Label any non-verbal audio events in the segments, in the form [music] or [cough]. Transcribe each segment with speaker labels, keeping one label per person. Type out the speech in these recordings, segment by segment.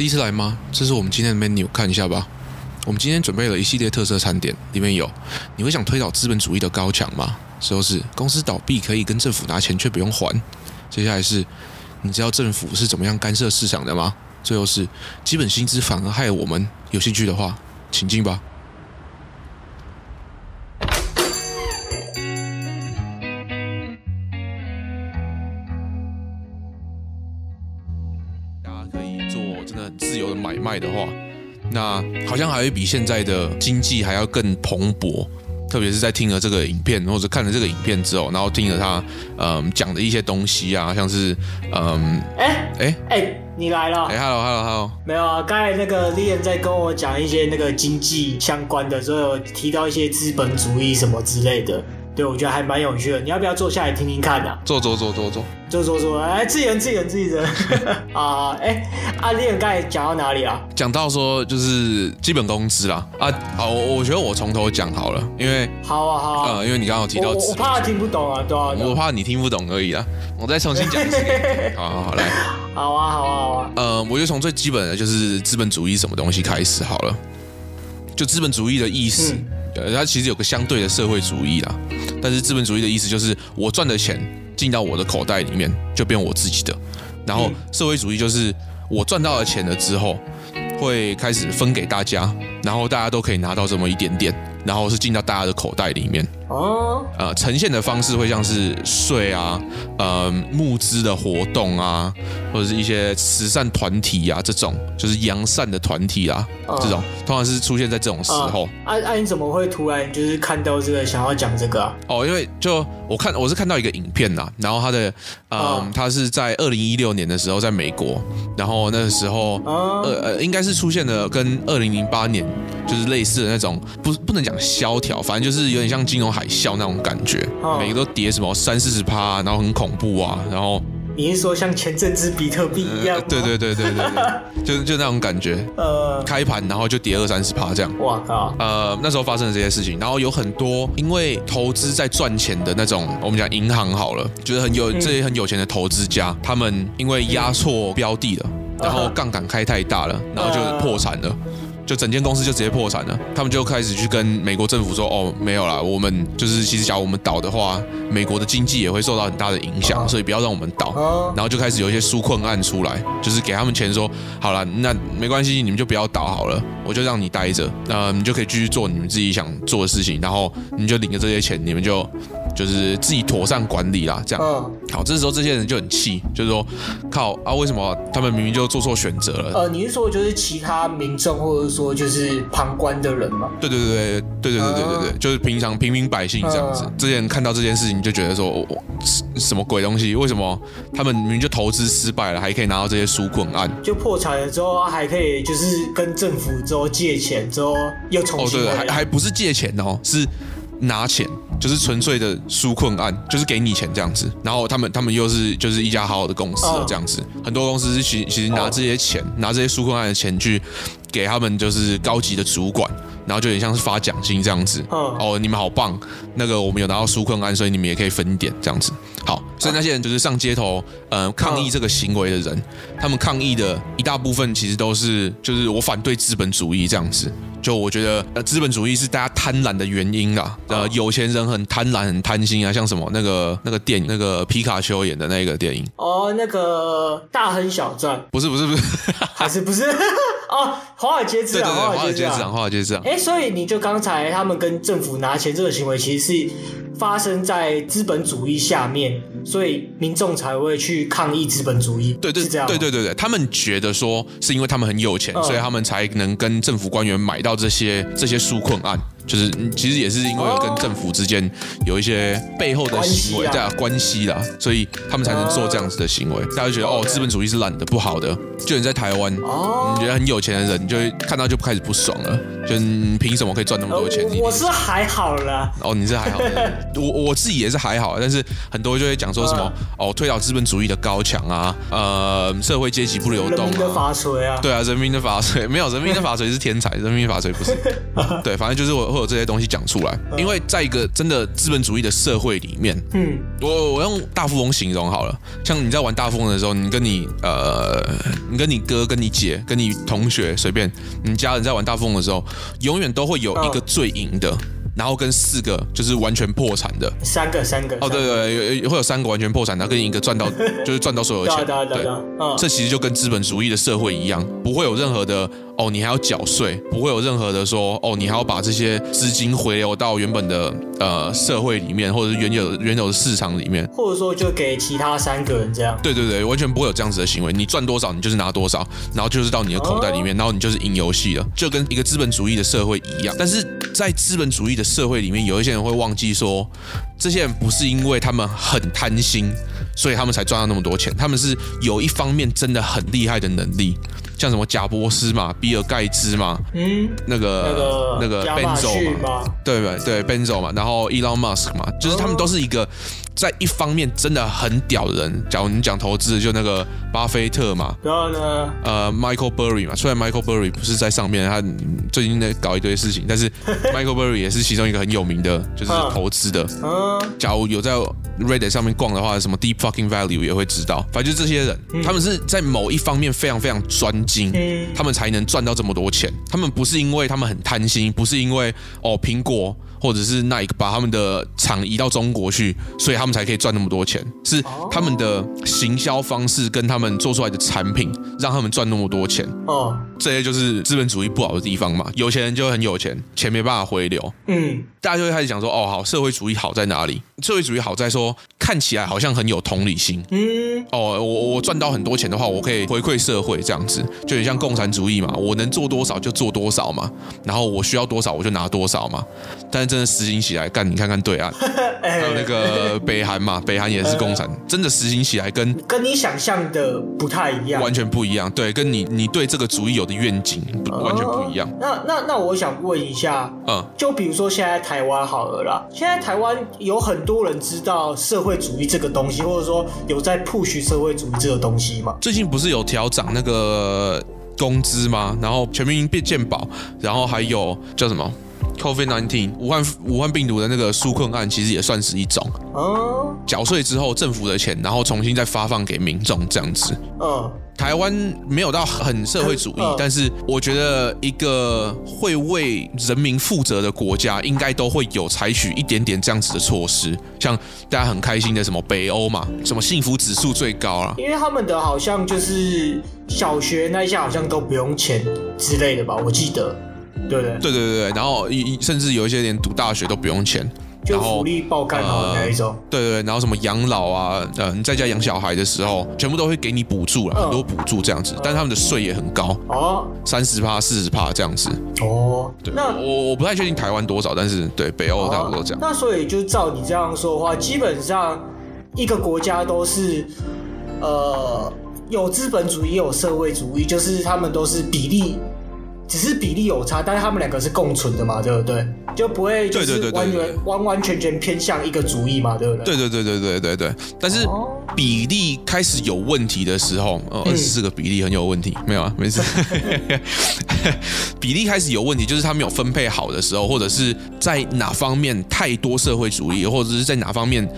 Speaker 1: 第一次来吗？这是我们今天的 menu，看一下吧。我们今天准备了一系列特色餐点，里面有你会想推倒资本主义的高墙吗？最后是公司倒闭可以跟政府拿钱却不用还。接下来是你知道政府是怎么样干涉市场的吗？最后是基本薪资反而害我们。有兴趣的话，请进吧。由的话，那好像还会比现在的经济还要更蓬勃。特别是在听了这个影片，或者看了这个影片之后，然后听了他嗯讲的一些东西啊，像是嗯，
Speaker 2: 哎哎哎，你来了，
Speaker 1: 哎，hello hello hello，
Speaker 2: 没有啊，刚才那个 Liam 在跟我讲一些那个经济相关的，所以有提到一些资本主义什么之类的。对，我觉得还蛮有趣的。你要不要坐下来听听看啊？
Speaker 1: 坐坐坐坐坐
Speaker 2: 坐坐坐，哎自言自言自言 [laughs] 啊！哎，阿丽，你刚才讲到哪里啊？
Speaker 1: 讲到说就是基本工资啦。啊，好，我我觉得我从头讲好了，因为
Speaker 2: 好啊好啊，
Speaker 1: 呃，因为你刚刚有提到，
Speaker 2: 我怕听不懂啊，对啊，
Speaker 1: 我怕你听不懂而已啊。我再重新讲一次。[laughs] 好好好，来，
Speaker 2: 好啊好啊好啊。
Speaker 1: 呃，我就从最基本的就是资本主义什么东西开始好了。就资本主义的意思，呃，它其实有个相对的社会主义啦。但是资本主义的意思就是，我赚的钱进到我的口袋里面，就变我自己的。然后社会主义就是，我赚到了钱了之后，会开始分给大家，然后大家都可以拿到这么一点点。然后是进到大家的口袋里面哦，呃，呈现的方式会像是税啊，呃，募资的活动啊，或者是一些慈善团体啊，这种就是扬善的团体啊，这种通常是出现在这种时候。
Speaker 2: 啊啊，你怎么会突然就是看到这个想要讲这个啊？
Speaker 1: 哦，因为就我看我是看到一个影片呐，然后他的呃，他是在二零一六年的时候在美国，然后那个时候呃呃，应该是出现了跟二零零八年就是类似的那种，不不能讲。萧条，反正就是有点像金融海啸那种感觉，每个都跌什么三四十趴，然后很恐怖啊。然后
Speaker 2: 你是说像前阵子比特币一样？
Speaker 1: 对对对对对对，[laughs] 就就那种感觉。呃，开盘然后就跌二三十趴这样。哇靠！呃，那时候发生了这些事情，然后有很多因为投资在赚钱的那种，我们讲银行好了，就是很有这些很有钱的投资家，他们因为押错标的了，然后杠杆开太大了，然后就破产了。就整间公司就直接破产了，他们就开始去跟美国政府说：“哦，没有啦，我们就是其实假如我们倒的话，美国的经济也会受到很大的影响，所以不要让我们倒。”然后就开始有一些纾困案出来，就是给他们钱说：“好了，那没关系，你们就不要倒好了，我就让你待着，那你就可以继续做你们自己想做的事情，然后你就领着这些钱，你们就。”就是自己妥善管理啦，这样。嗯。好，这时候这些人就很气，就是说，靠啊，为什么他们明明就做错选择了？
Speaker 2: 呃，你是说就是其他民众，或者说就是旁观的人吗？
Speaker 1: 对对对对对对对对对对，就是平常平民百姓这样子。这些人看到这件事情就觉得说，我什么鬼东西？为什么他们明明就投资失败了，还可以拿到这些纾困案？
Speaker 2: 就破产了之后，还可以就是跟政府之后借钱之后又重新。
Speaker 1: 哦，对，还还不是借钱哦，是拿钱。就是纯粹的纾困案，就是给你钱这样子，然后他们他们又是就是一家好好的公司这样子，很多公司是其其实拿这些钱，拿这些纾困案的钱去给他们就是高级的主管，然后就有点像是发奖金这样子。哦，你们好棒，那个我们有拿到纾困案，所以你们也可以分一点这样子。好，所以那些人就是上街头呃抗议这个行为的人，他们抗议的一大部分其实都是就是我反对资本主义这样子。就我觉得，呃，资本主义是大家贪婪的原因啦。呃，有钱人很贪婪、很贪心啊，像什么那个那个电影，那个皮卡丘演的那个电影。
Speaker 2: 哦，那个大亨小传。
Speaker 1: 不是不是不是，
Speaker 2: 还是不是？[laughs] 哦，华尔街之狼。
Speaker 1: 对对对，华尔街之狼，华尔街之狼。
Speaker 2: 哎，所以你就刚才他们跟政府拿钱这个行为，其实是发生在资本主义下面，me 所以民众才会去抗议资本主义。
Speaker 1: 对对，是这样。对对对对，他们觉得说是因为他们很有钱，所以他们才能跟政府官员买到。这些这些纾困案。就是其实也是因为有跟政府之间有一些背后的行为在关系啦，所以他们才能做这样子的行为。大家就觉得哦，资本主义是懒的、不好的。就你在台湾，你觉得很有钱的人，你就会看到就开始不爽了。就你凭什么可以赚那么多钱？
Speaker 2: 我是还好啦。
Speaker 1: 哦，你是还好。[laughs] 我我自己也是还好，但是很多就会讲讲说什么、嗯、哦，推倒资本主义的高墙啊，呃，社会阶级不流动啊，
Speaker 2: 人民的法锤啊，
Speaker 1: 对啊，人民的法锤。没有，人民的法锤是天才，[laughs] 人民的法锤不是，对，反正就是我会有这些东西讲出来，因为在一个真的资本主义的社会里面，嗯，我我用大富翁形容好了，像你在玩大富翁的时候，你跟你呃，你跟你哥、跟你姐、跟你同学随便，你家人在玩大富翁的时候，永远都会有一个最赢的。然后跟四个就是完全破产的，
Speaker 2: 三个三个
Speaker 1: 哦，对对，有会有三个完全破产，然后跟一个赚到 [laughs] 就是赚到所有钱，对，这其实就跟资本主义的社会一样，不会有任何的哦，你还要缴税，不会有任何的说哦，你还要把这些资金回流到原本的呃社会里面，或者是原有原有的市场里面，
Speaker 2: 或者说就给其他三个人这样，
Speaker 1: 对对对，完全不会有这样子的行为，你赚多少你就是拿多少，然后就是到你的口袋里面，然后你就是赢游戏了，就跟一个资本主义的社会一样，但是在资本主义的社会里面，有一些人会忘记说，这些人不是因为他们很贪心，所以他们才赚到那么多钱。他们是有一方面真的很厉害的能力，像什么贾伯斯嘛、比尔盖茨嘛，嗯，那个那个 Benzo 嘛，对对？对 Benzo 嘛，然后 Elon Musk 嘛，就是他们都是一个。在一方面真的很屌的人，假如你讲投资，就那个巴菲特嘛，
Speaker 2: 然后呢，
Speaker 1: 呃，Michael Burry 嘛，虽然 Michael Burry 不是在上面，他最近在搞一堆事情，但是 [laughs] Michael Burry 也是其中一个很有名的，就是投资的。嗯，假如有在 Reddit 上面逛的话，什么 Deep Fucking Value 也会知道。反正就这些人，他们是在某一方面非常非常专精，他们才能赚到这么多钱。他们不是因为他们很贪心，不是因为哦苹果。或者是 Nike 把他们的厂移到中国去，所以他们才可以赚那么多钱。是他们的行销方式跟他们做出来的产品，让他们赚那么多钱。哦，这些就是资本主义不好的地方嘛。有钱人就很有钱，钱没办法回流。嗯，大家就会开始讲说，哦，好，社会主义好在哪里？社会主义好在说，看起来好像很有同理心。嗯，哦，我我赚到很多钱的话，我可以回馈社会，这样子就很像共产主义嘛。我能做多少就做多少嘛，然后我需要多少我就拿多少嘛。但是真的实行起来，干你看看对岸，[laughs] 还有那个北韩嘛，[laughs] 北韩也是共产，真的实行起来跟
Speaker 2: 跟你想象的不太一样，
Speaker 1: 完全不一样。对，跟你你对这个主义有的愿景完全不一样。
Speaker 2: 那那那我想问一下，嗯，就比如说现在台湾好了啦，现在台湾有很多人知道社会主义这个东西，或者说有在 push 社会主义这个东西吗？
Speaker 1: 最近不是有调涨那个工资吗？然后全民变健保，然后还有叫什么？COVID-19，武汉武汉病毒的那个纾困案，其实也算是一种。哦。缴税之后，政府的钱，然后重新再发放给民众，这样子。嗯。台湾没有到很社会主义，但是我觉得一个会为人民负责的国家，应该都会有采取一点点这样子的措施。像大家很开心的什么北欧嘛，什么幸福指数最高啊。
Speaker 2: 因为他们的好像就是小学那一下好像都不用钱之类的吧，我记得。对对对
Speaker 1: 对对，然后一甚至有一些连读大学都不用钱，
Speaker 2: 就福利爆干好的那一种。
Speaker 1: 对对对，然后什么养老啊，呃，你在家养小孩的时候，全部都会给你补助了，很多补助这样子。但是他们的税也很高哦，三十趴、四十趴这样子。哦，对，那我我不太确定台湾多少，但是对北欧差不多这样。
Speaker 2: 那所以就照你这样说的话，基本上一个国家都是呃有资本主义，有社会主义，就是他们都是比例。只是比例有差，但是他们两个是共存的嘛，对不对？就不会就是完全完完全全偏向一个主义嘛，对不对？
Speaker 1: 对对对对对对对。但是比例开始有问题的时候，哦，二十四个比例很有问题，没有啊，没事。[laughs] 比例开始有问题，就是他没有分配好的时候，或者是在哪方面太多社会主义，或者是在哪方面。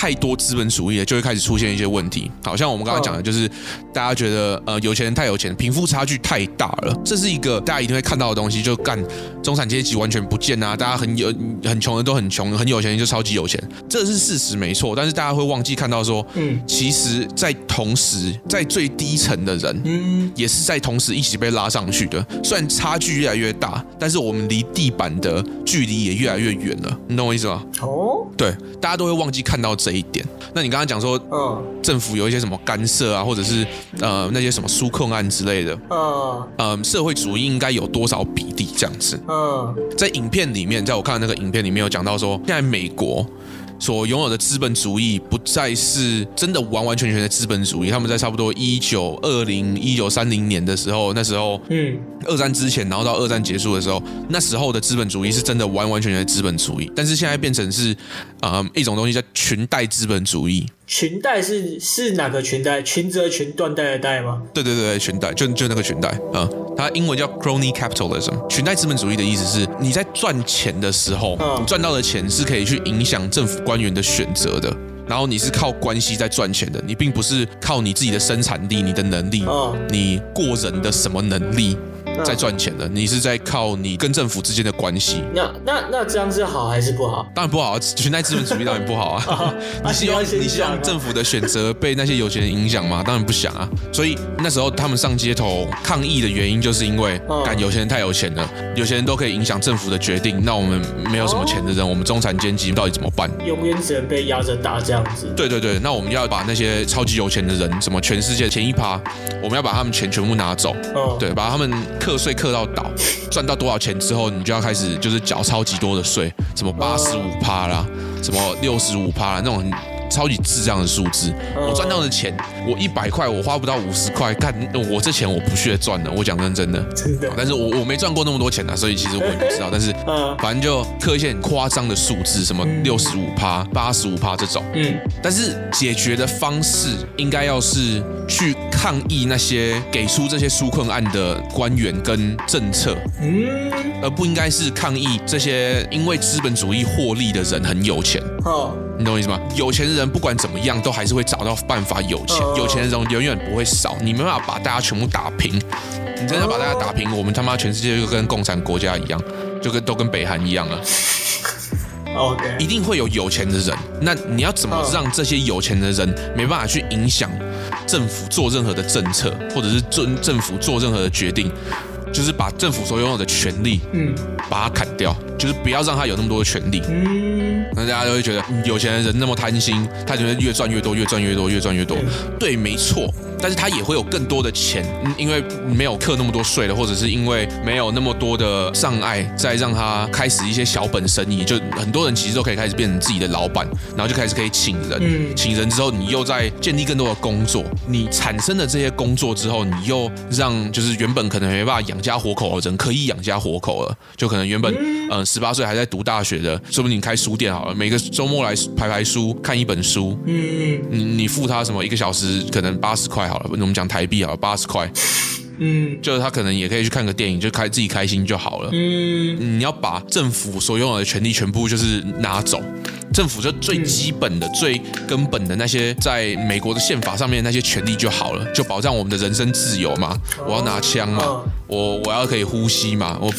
Speaker 1: 太多资本主义了，就会开始出现一些问题。好像我们刚刚讲的，就是大家觉得呃有钱人太有钱，贫富差距太大了，这是一个大家一定会看到的东西。就干中产阶级完全不见啊，大家很有很穷的都很穷，很有钱人就超级有钱，这是事实没错。但是大家会忘记看到说，嗯，其实，在同时，在最低层的人，嗯，也是在同时一起被拉上去的。虽然差距越来越大，但是我们离地板的距离也越来越远了。你懂我意思吗？哦，对，大家都会忘记看到这。这一点，那你刚刚讲说，嗯，政府有一些什么干涉啊，或者是呃那些什么纾困案之类的，嗯，呃，社会主义应该有多少比例这样子？嗯，在影片里面，在我看的那个影片里面有讲到说，现在美国所拥有的资本主义不再是真的完完全全的资本主义，他们在差不多一九二零一九三零年的时候，那时候，嗯。二战之前，然后到二战结束的时候，那时候的资本主义是真的完完全全的资本主义，但是现在变成是，呃，一种东西叫裙带资本主义。
Speaker 2: 裙带是是哪个裙带？裙子的裙，缎带的带吗？
Speaker 1: 对对对，裙带就就那个裙带啊、嗯，它英文叫 crony capitalism。裙带资本主义的意思是，你在赚钱的时候，嗯、你赚到的钱是可以去影响政府官员的选择的。然后你是靠关系在赚钱的，你并不是靠你自己的生产力、你的能力、你过人的什么能力。在赚钱的，你是在靠你跟政府之间的关系。
Speaker 2: 那那那这样是好还是不好？
Speaker 1: 当然不好啊，裙带资本主义当然不好啊。[laughs] [laughs] 你希望你希望政府的选择被那些有钱人影响吗？当然不想啊。所以那时候他们上街头抗议的原因，就是因为干有钱人太有钱了，有钱人都可以影响政府的决定。那我们没有什么钱的人，我们中产阶级到底怎么办？
Speaker 2: 永远只能被压着打这样子。
Speaker 1: 对对对，那我们要把那些超级有钱的人，什么全世界前一趴，我们要把他们钱全部拿走。对，把他们。课税课到倒，赚到多少钱之后，你就要开始就是缴超级多的税，什么八十五趴啦，什么六十五趴啦，那种。超级智障的数字，我赚到的钱，我一百块我花不到五十块，看我这钱我不屑赚的，我讲真真的，
Speaker 2: 真的，
Speaker 1: 但是我我没赚过那么多钱啊，所以其实我也不知道，但是反正就刻一些很夸张的数字，什么六十五趴、八十五趴这种，嗯，但是解决的方式应该要是去抗议那些给出这些纾困案的官员跟政策，嗯，而不应该是抗议这些因为资本主义获利的人很有钱，哦。你懂我意思吗？有钱的人不管怎么样，都还是会找到办法有钱。有钱的人永远不会少，你没办法把大家全部打平。你真的把大家打平，我们他妈全世界就跟共产国家一样，就跟都跟北韩一样了。[laughs]
Speaker 2: OK，
Speaker 1: 一定会有有钱的人。那你要怎么让这些有钱的人没办法去影响政府做任何的政策，或者是政政府做任何的决定？就是把政府所拥有的权利，嗯，把它砍掉，就是不要让他有那么多的权利，嗯，那大家就会觉得有钱的人那么贪心，他就会越赚越多，越赚越多，越赚越多，对，没错。但是他也会有更多的钱，因为没有课那么多税了，或者是因为没有那么多的障碍，再让他开始一些小本生意，就很多人其实都可以开始变成自己的老板，然后就开始可以请人，嗯，请人之后，你又在建立更多的工作，你产生了这些工作之后，你又让就是原本可能没办法养家活口的人可以养家活口了，就可能原本嗯。十八岁还在读大学的，说不定你开书店好了，每个周末来排排书，看一本书，嗯，你你付他什么一个小时可能八十块。好了，我们讲台币好了，八十块，嗯，就是他可能也可以去看个电影，就开自己开心就好了。嗯，你要把政府所拥有的权利全部就是拿走，政府就最基本的、嗯、最根本的那些，在美国的宪法上面那些权利就好了，就保障我们的人身自由嘛。我要拿枪嘛，哦、我我要可以呼吸嘛，我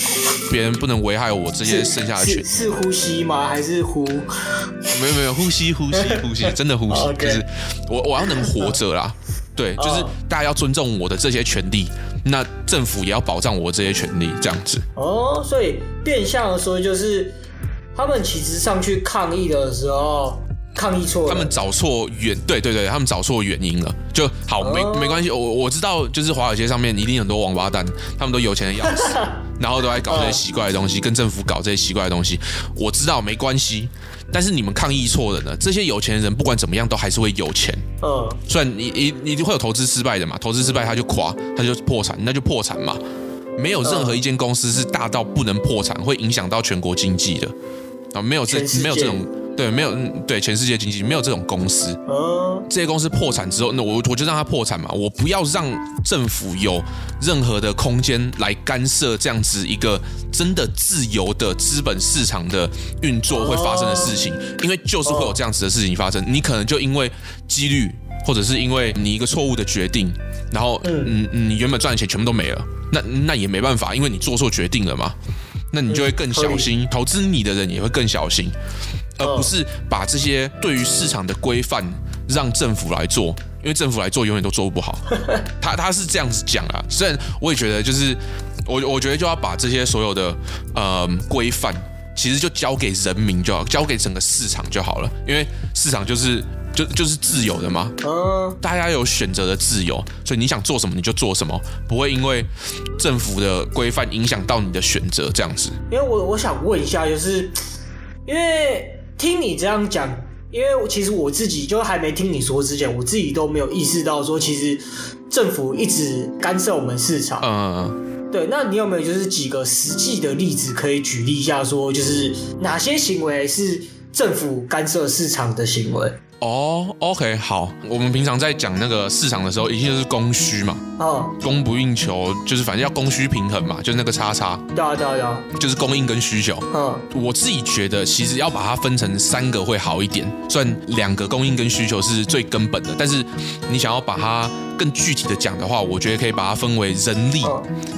Speaker 1: 别人不能危害我这些剩下的权利。
Speaker 2: 是呼吸吗？还是呼？
Speaker 1: 没有没有，呼吸呼吸呼吸，真的呼吸，就是我我要能活着啦。对，就是大家要尊重我的这些权利，那政府也要保障我这些权利，这样子。
Speaker 2: 哦，所以变相的说，就是他们其实上去抗议的时候，抗议错了，
Speaker 1: 他们找错原，对对对，他们找错原因了，就好，没没关系，我我知道，就是华尔街上面一定很多王八蛋，他们都有钱的要死，[laughs] 然后都在搞这些奇怪的东西，跟政府搞这些奇怪的东西，我知道没关系。但是你们抗议错了呢？这些有钱人不管怎么样都还是会有钱。嗯，虽然你你你会有投资失败的嘛，投资失败他就垮，他就破产，那就破产嘛。没有任何一间公司是大到不能破产，会影响到全国经济的啊，没有这没有这种。对，没有，对，全世界经济没有这种公司。嗯，这些公司破产之后，那我我就让它破产嘛，我不要让政府有任何的空间来干涉这样子一个真的自由的资本市场的运作会发生的事情，因为就是会有这样子的事情发生，你可能就因为几率，或者是因为你一个错误的决定，然后嗯嗯，你原本赚的钱全部都没了，那那也没办法，因为你做错决定了嘛，那你就会更小心，投资你的人也会更小心。而不是把这些对于市场的规范让政府来做，因为政府来做永远都做不好。[laughs] 他他是这样子讲啊，虽然我也觉得，就是我我觉得就要把这些所有的呃规范，其实就交给人民就好，交给整个市场就好了，因为市场就是就就是自由的嘛，大家有选择的自由，所以你想做什么你就做什么，不会因为政府的规范影响到你的选择这样子。
Speaker 2: 因为我我想问一下，就是因为。听你这样讲，因为其实我自己就还没听你说之前，我自己都没有意识到说，其实政府一直干涉我们市场。嗯，对，那你有没有就是几个实际的例子可以举例一下，说就是哪些行为是政府干涉市场的行为？
Speaker 1: 哦、oh，OK，好，我们平常在讲那个市场的时候，一定就是供需嘛，
Speaker 2: 哦，
Speaker 1: 供不应求，就是反正要供需平衡嘛，就是那个叉叉，
Speaker 2: 对啊，对啊，对啊，
Speaker 1: 就是供应跟需求。
Speaker 2: 嗯，
Speaker 1: 我自己觉得其实要把它分成三个会好一点，虽然两个供应跟需求是最根本的，但是你想要把它更具体的讲的话，我觉得可以把它分为人力、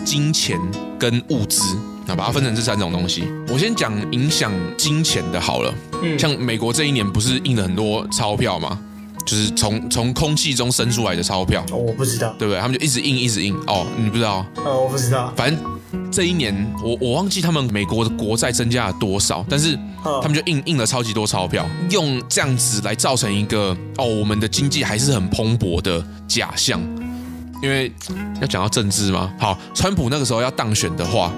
Speaker 1: 金钱跟物资。那把它分成这三种东西，我先讲影响金钱的好了。嗯，像美国这一年不是印了很多钞票吗？就是从从空气中生出来的钞票。
Speaker 2: 哦，我不知道，
Speaker 1: 对不对？他们就一直印，一直印。哦，你不知道？
Speaker 2: 哦，我不知道。
Speaker 1: 反正这一年，我我忘记他们美国的国债增加了多少，但是他们就印印了超级多钞票，用这样子来造成一个哦，我们的经济还是很蓬勃的假象。因为要讲到政治吗？好，川普那个时候要当选的话。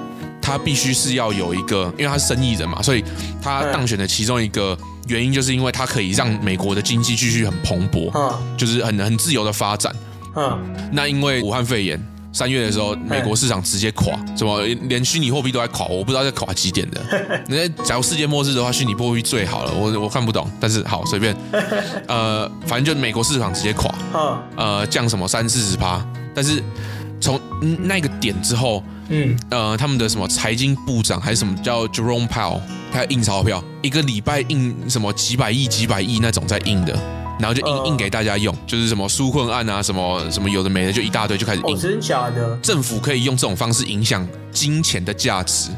Speaker 1: 他必须是要有一个，因为他是生意人嘛，所以他当选的其中一个原因，就是因为他可以让美国的经济继续很蓬勃，就是很很自由的发展。嗯那因为武汉肺炎三月的时候，美国市场直接垮，什么连虚拟货币都在垮，我不知道在垮几点的。[laughs] 那假如世界末日的话，虚拟货币最好了，我我看不懂，但是好随便。[laughs] 呃，反正就美国市场直接垮，呃，降什么三四十趴，但是从那个点之后。
Speaker 2: 嗯，
Speaker 1: 呃，他们的什么财经部长还是什么叫 Jerome Powell，他印钞票，一个礼拜印什么几百亿、几百亿那种在印的，然后就印印给大家用，就是什么纾困案啊，什么什么有的没的，就一大堆就开始印。
Speaker 2: 哦，真假的？
Speaker 1: 政府可以用这种方式影响金钱的价值，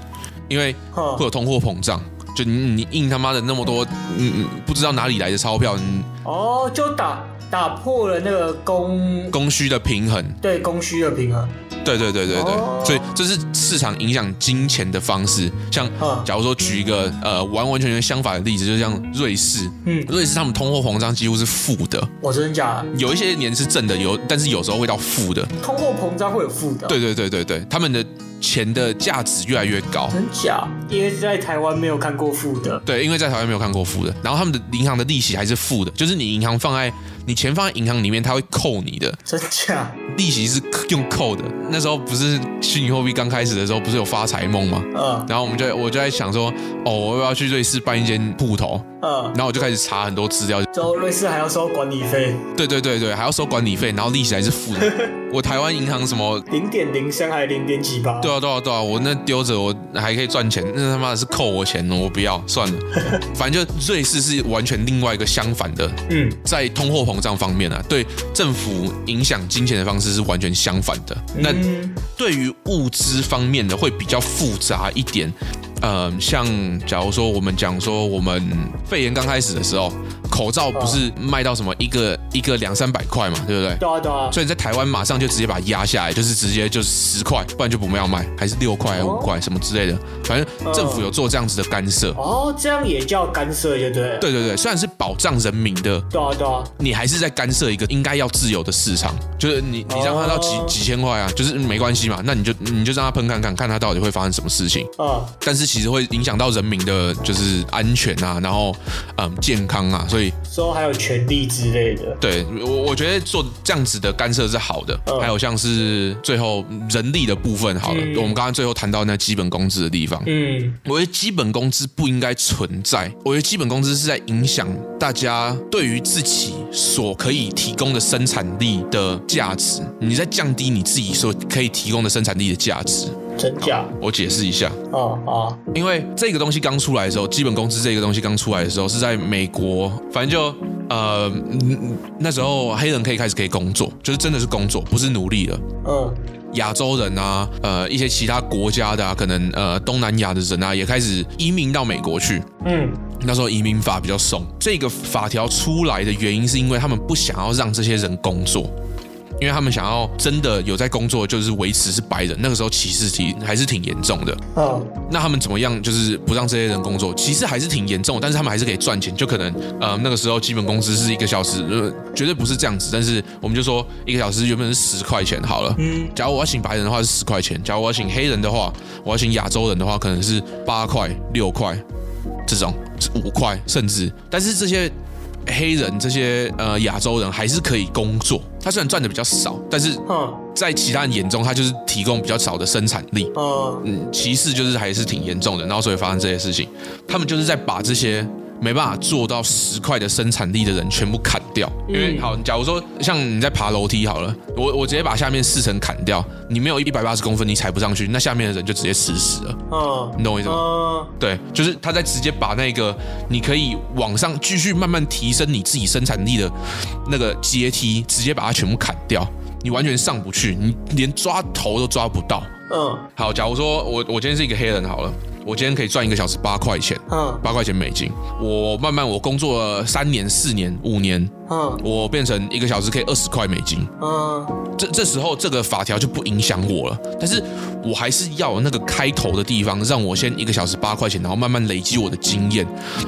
Speaker 1: 因为会有通货膨胀，就你你印他妈的那么多，嗯嗯，不知道哪里来的钞票，
Speaker 2: 哦，就打打破了那个供
Speaker 1: 供需的平衡，
Speaker 2: 对，供需的平衡。
Speaker 1: 对对对对对，所以这是市场影响金钱的方式。像假如说举一个呃完完全全相反的例子，就像瑞士，嗯，瑞士他们通货膨胀几乎是负的。
Speaker 2: 我真的假的？
Speaker 1: 有一些年是正的，有但是有时候会到负的。
Speaker 2: 通货膨胀会有负的？
Speaker 1: 对对对对对，他们的钱的价值越来越高。
Speaker 2: 真假？因为在台湾没有看过负的。
Speaker 1: 对，因为在台湾没有看过负的。然后他们的银行的利息还是负的，就是你银行放在你钱放在银行里面，它会扣你的。
Speaker 2: 真假？
Speaker 1: 利息是用扣的。那时候不是虚拟货币刚开始的时候，不是有发财梦吗？
Speaker 2: 嗯。
Speaker 1: 然后我们就我就在想说，哦，我要不要去瑞士办一间铺头？
Speaker 2: 嗯。
Speaker 1: 然后我就开始查很多资料。
Speaker 2: 之后瑞士还要收管理费。
Speaker 1: 对对对对，还要收管理费，然后利息还是负的。[laughs] 我台湾银行什么
Speaker 2: 零点零三还是零点几八？
Speaker 1: 对啊对啊对啊，我那丢着我还可以赚钱，那他妈的是扣我钱，我不要算了。[laughs] 反正就瑞士是完全另外一个相反的。
Speaker 2: 嗯。在
Speaker 1: 通货膨胀方面啊，对政府影响金钱的方式是完全相反的。那对于物资方面的会比较复杂一点。呃，像假如说我们讲说我们肺炎刚开始的时候，口罩不是卖到什么一个一个两三百块嘛，对不对？
Speaker 2: 对啊对啊。
Speaker 1: 所以在台湾马上就直接把它压下来，就是直接就是十块，不然就不要卖，还是六块还是五块什么之类的。反正政府有做这样子的干涉。
Speaker 2: 哦，这样也叫干涉，对不对？
Speaker 1: 对对对，虽然是保障人民的，
Speaker 2: 对啊对啊，
Speaker 1: 你还是在干涉一个应该要自由的市场。就是你你让它到几几千块啊，就是没关系嘛，那你就你就让它喷看看，看它到底会发生什么事情。
Speaker 2: 啊，
Speaker 1: 但是其实会影响到人民的，就是安全啊，然后嗯健康啊，所以
Speaker 2: 说还有权利之类的。
Speaker 1: 对，我我觉得做这样子的干涉是好的。还有像是最后人力的部分，好了，我们刚刚最后谈到那基本工资的地方，
Speaker 2: 嗯，
Speaker 1: 我觉得基本工资不应该存在。我觉得基本工资是在影响大家对于自己所可以提供的生产力的价值，你在降低你自己所可以提供的生产力的价值。
Speaker 2: 真假？
Speaker 1: 我解释一下。
Speaker 2: 哦哦，
Speaker 1: 因为这个东西刚出来的时候，基本工资这个东西刚出来的时候是在美国，反正就呃那时候黑人可以开始可以工作，就是真的是工作，不是奴隶了。
Speaker 2: 嗯，
Speaker 1: 亚洲人啊，呃一些其他国家的啊，可能呃东南亚的人啊，也开始移民到美国去。
Speaker 2: 嗯，
Speaker 1: 那时候移民法比较松，这个法条出来的原因是因为他们不想要让这些人工作。因为他们想要真的有在工作，就是维持是白人。那个时候歧视挺还是挺严重的。
Speaker 2: 嗯，
Speaker 1: 那他们怎么样？就是不让这些人工作，其实还是挺严重的。但是他们还是可以赚钱。就可能呃那个时候基本工资是一个小时，呃绝对不是这样子。但是我们就说一个小时原本是十块钱好了。
Speaker 2: 嗯，
Speaker 1: 假如我要请白人的话是十块钱，假如我要请黑人的话，我要请亚洲人的话可能是八块、六块这种五块甚至。但是这些黑人这些呃亚洲人还是可以工作。他虽然赚的比较少，但是在其他人眼中，他就是提供比较少的生产力。嗯，歧视就是还是挺严重的，然后所以发生这些事情，他们就是在把这些。没办法做到十块的生产力的人全部砍掉，因为好，假如说像你在爬楼梯好了，我我直接把下面四层砍掉，你没有一百八十公分你踩不上去，那下面的人就直接死死了。嗯，你懂我意思吗？对，就是他在直接把那个你可以往上继续慢慢提升你自己生产力的那个阶梯，直接把它全部砍掉，你完全上不去，你连抓头都抓不到。嗯，好，假如说我我今天是一个黑人好了。我今天可以赚一个小时八块钱，嗯，八块钱美金。我慢慢我工作了三年、四年、五年，嗯，我变成一个小时可以二十块美金，嗯，这这时候这个法条就不影响我了。但是我还是要那个开头的地方，让我先一个小时八块钱，然后慢慢累积我的经验。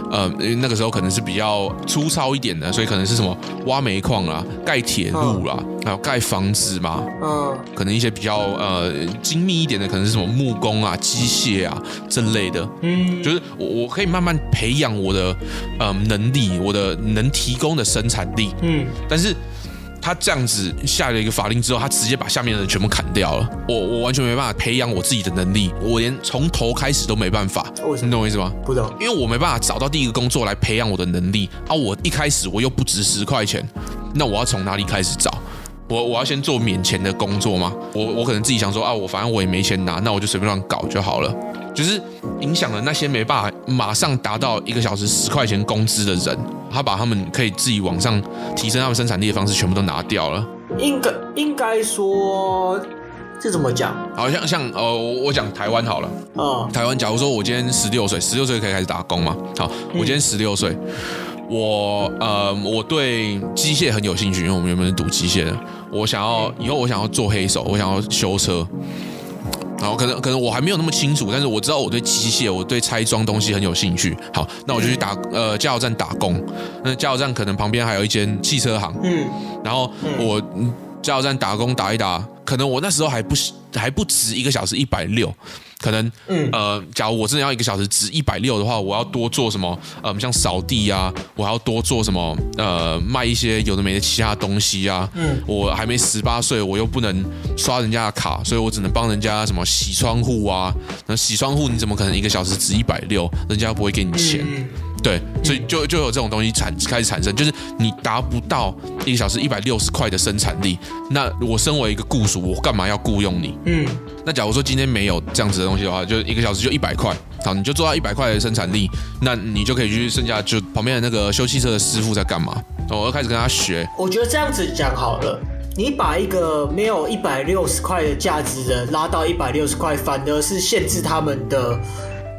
Speaker 1: 呃，那个时候可能是比较粗糙一点的，所以可能是什么挖煤矿啦、盖铁路啦，还有盖房子嘛，嗯，可能一些比较呃精密一点的，可能是什么木工啊、机械啊这。类的，嗯，就是我我可以慢慢培养我的呃能力，我的能提供的生产力，嗯，但是他这样子下了一个法令之后，他直接把下面的人全部砍掉了，我我完全没办法培养我自己的能力，我连从头开始都没办法，你懂我意思吗？
Speaker 2: 不懂，
Speaker 1: 因为我没办法找到第一个工作来培养我的能力。啊，我一开始我又不值十块钱，那我要从哪里开始找？我我要先做免钱的工作吗？我我可能自己想说啊，我反正我也没钱拿，那我就随便乱搞就好了。就是影响了那些没办法马上达到一个小时十块钱工资的人，他把他们可以自己往上提升他们生产力的方式全部都拿掉了。
Speaker 2: 应该应该说，这怎么讲？
Speaker 1: 好像像呃，我讲台湾好了。哦。台湾，假如说我今天十六岁，十六岁可以开始打工嘛？好，我今天十六岁。我呃，我对机械很有兴趣，因为我们原本是读机械的。我想要以后我想要做黑手，我想要修车。然后可能可能我还没有那么清楚，但是我知道我对机械，我对拆装东西很有兴趣。好，那我就去打呃加油站打工。那加油站可能旁边还有一间汽车行。嗯。然后我加油站打工打一打，可能我那时候还不还不值一个小时一百六。可能，嗯，呃，假如我真的要一个小时值一百六的话，我要多做什么？呃，像扫地啊，我还要多做什么？呃，卖一些有的没的其他东西啊。嗯，我还没十八岁，我又不能刷人家的卡，所以我只能帮人家什么洗窗户啊。那洗窗户你怎么可能一个小时值一百六？人家不会给你钱。对，所以就就有这种东西产开始产生，就是你达不到一个小时一百六十块的生产力，那我身为一个雇主，我干嘛要雇佣你？嗯，那假如说今天没有这样子的东西的话，就一个小时就一百块，好，你就做到一百块的生产力，那你就可以去剩下就旁边的那个修汽车的师傅在干嘛？我要开始跟他学。
Speaker 2: 我觉得这样子讲好了，你把一个没有一百六十块的价值的拉到一百六十块，反而是限制他们的。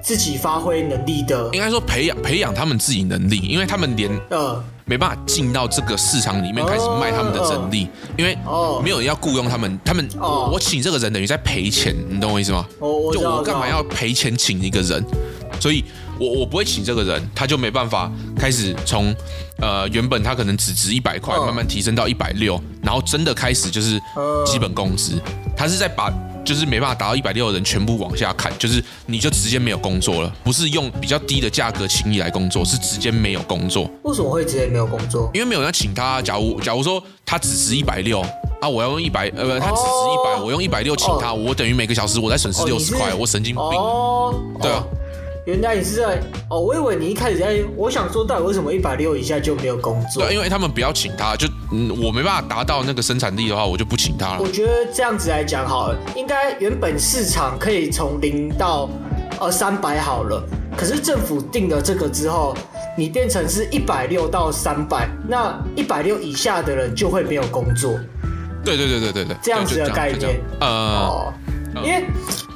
Speaker 2: 自己发挥能力的，
Speaker 1: 应该说培养培养他们自己能力，因为他们连呃。没办法进到这个市场里面开始卖他们的人力，因为没有人要雇佣他们，他们我请这个人等于在赔钱，你懂我意思吗？就我干嘛要赔钱请一个人？所以我我不会请这个人，他就没办法开始从呃原本他可能只值一百块，慢慢提升到一百六，然后真的开始就是基本工资，他是在把。就是没办法达到一百六的人全部往下砍，就是你就直接没有工作了，不是用比较低的价格请你来工作，是直接没有工作。
Speaker 2: 为什么会直接没有工作？
Speaker 1: 因为没有人要请他。假如假如说他只值一百六啊，我要用一百呃不，他只值一百，我用一百六请他，我等于每个小时我在损失六十块，我神经病。对啊。
Speaker 2: 原来你是在哦，我以为你一开始在，我想说到底为什么一百六以下就没有工作？
Speaker 1: 对，因为他们不要请他，就嗯，我没办法达到那个生产力的话，我就不请他了。
Speaker 2: 我觉得这样子来讲好了，应该原本市场可以从零到呃三百好了，可是政府定了这个之后，你变成是一百六到三百，那一百六以下的人就会没有工作。
Speaker 1: 对对对对对对，
Speaker 2: 这样子的概念，呃。哦因为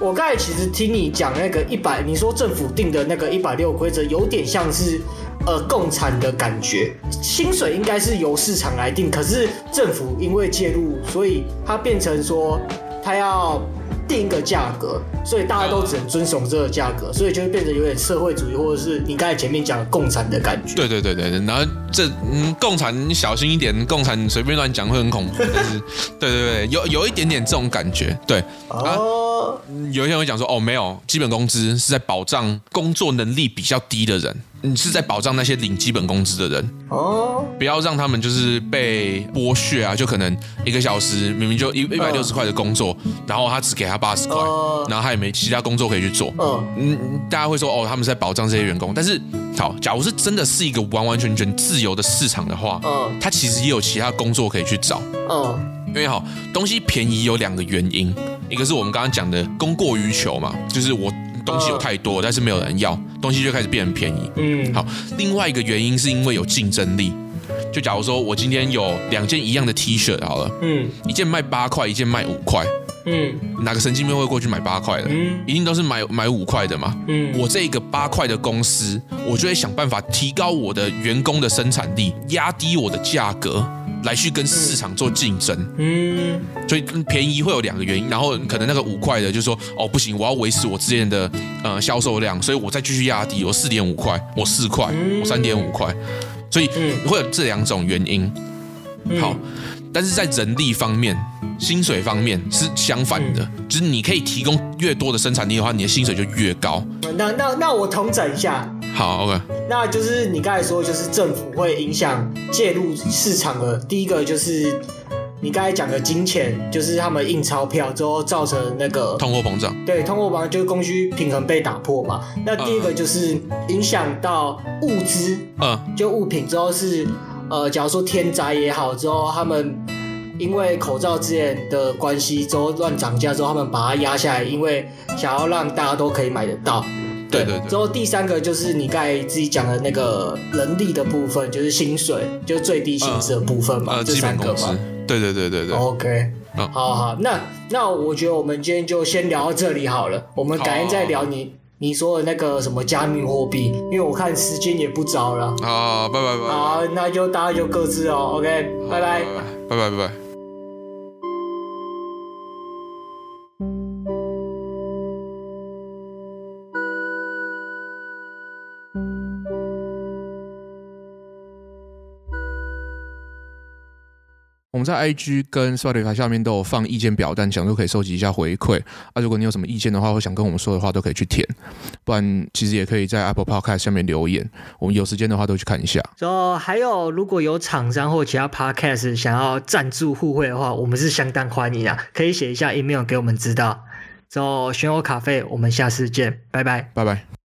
Speaker 2: 我刚才其实听你讲那个一百，你说政府定的那个一百六规则，有点像是呃共产的感觉，薪水应该是由市场来定，可是政府因为介入，所以它变成说它要。定一个价格，所以大家都只能遵守这个价格，所以就会变成有点社会主义，或者是你刚才前面讲的共产的感觉。
Speaker 1: 对对对对，然后这嗯，共产你小心一点，共产随便乱讲会很恐怖。但是，对对对，有有一点点这种感觉。对，哦，
Speaker 2: 哦，
Speaker 1: 有些人会讲说，哦，没有，基本工资是在保障工作能力比较低的人。你是在保障那些领基本工资的人哦，不要让他们就是被剥削啊！就可能一个小时明明就一一百六十块的工作，然后他只给他八十块，然后他也没其他工作可以去做。嗯，大家会说哦，他们是在保障这些员工。但是好，假如是真的是一个完完全全自由的市场的话，嗯，他其实也有其他工作可以去找。嗯，因为好东西便宜有两个原因，一个是我们刚刚讲的供过于求嘛，就是我。东西有太多，但是没有人要，东西就开始变得便宜。嗯，好。另外一个原因是因为有竞争力。就假如说我今天有两件一样的 T 恤，好了，嗯，一件卖八块，一件卖五块，嗯，哪个神经病会过去买八块的？嗯，一定都是买买五块的嘛。嗯，我这个八块的公司，我就会想办法提高我的员工的生产力，压低我的价格。来去跟市场做竞争，嗯，所以便宜会有两个原因，然后可能那个五块的就说，哦不行，我要维持我之前的呃销售量，所以我再继续压低，我四点五块，我四块，我三点五块，所以会有这两种原因。好，但是在人力方面，薪水方面是相反的，就是你可以提供越多的生产力的话，你的薪水就越高。
Speaker 2: 那那那我统整一下。
Speaker 1: 好，OK。
Speaker 2: 那就是你刚才说，就是政府会影响介入市场的。第一个就是你刚才讲的金钱，就是他们印钞票之后造成那个
Speaker 1: 通货膨胀。
Speaker 2: 对，通货膨胀就是供需平衡被打破嘛。那第一个就是影响到物资，嗯，就物品之后是呃，假如说天灾也好，之后他们因为口罩之前的关系之后乱涨价之后，他们把它压下来，因为想要让大家都可以买得到。
Speaker 1: 对对对，
Speaker 2: 之后第三个就是你刚才自己讲的那个人力的部分，就是薪水，就是最低薪资的部分嘛，这三个嘛。
Speaker 1: 对对对对对。
Speaker 2: OK，好好，那那我觉得我们今天就先聊到这里好了，我们改天再聊你你说的那个什么加密货币，因为我看时间也不早了。
Speaker 1: 好，拜拜拜。
Speaker 2: 好，那就大家就各自哦，OK，拜拜，
Speaker 1: 拜拜拜拜。们在 IG 跟 Spotify 下面都有放意见表单，想说可以收集一下回馈。啊，如果你有什么意见的话，或想跟我们说的话，都可以去填。不然，其实也可以在 Apple Podcast 下面留言，我们有时间的话都去看一下。
Speaker 2: 然后还有，如果有厂商或其他 Podcast 想要赞助互惠的话，我们是相当欢迎的，可以写一下 email 给我们知道。之后选我卡费，我们下次见，拜拜，
Speaker 1: 拜拜。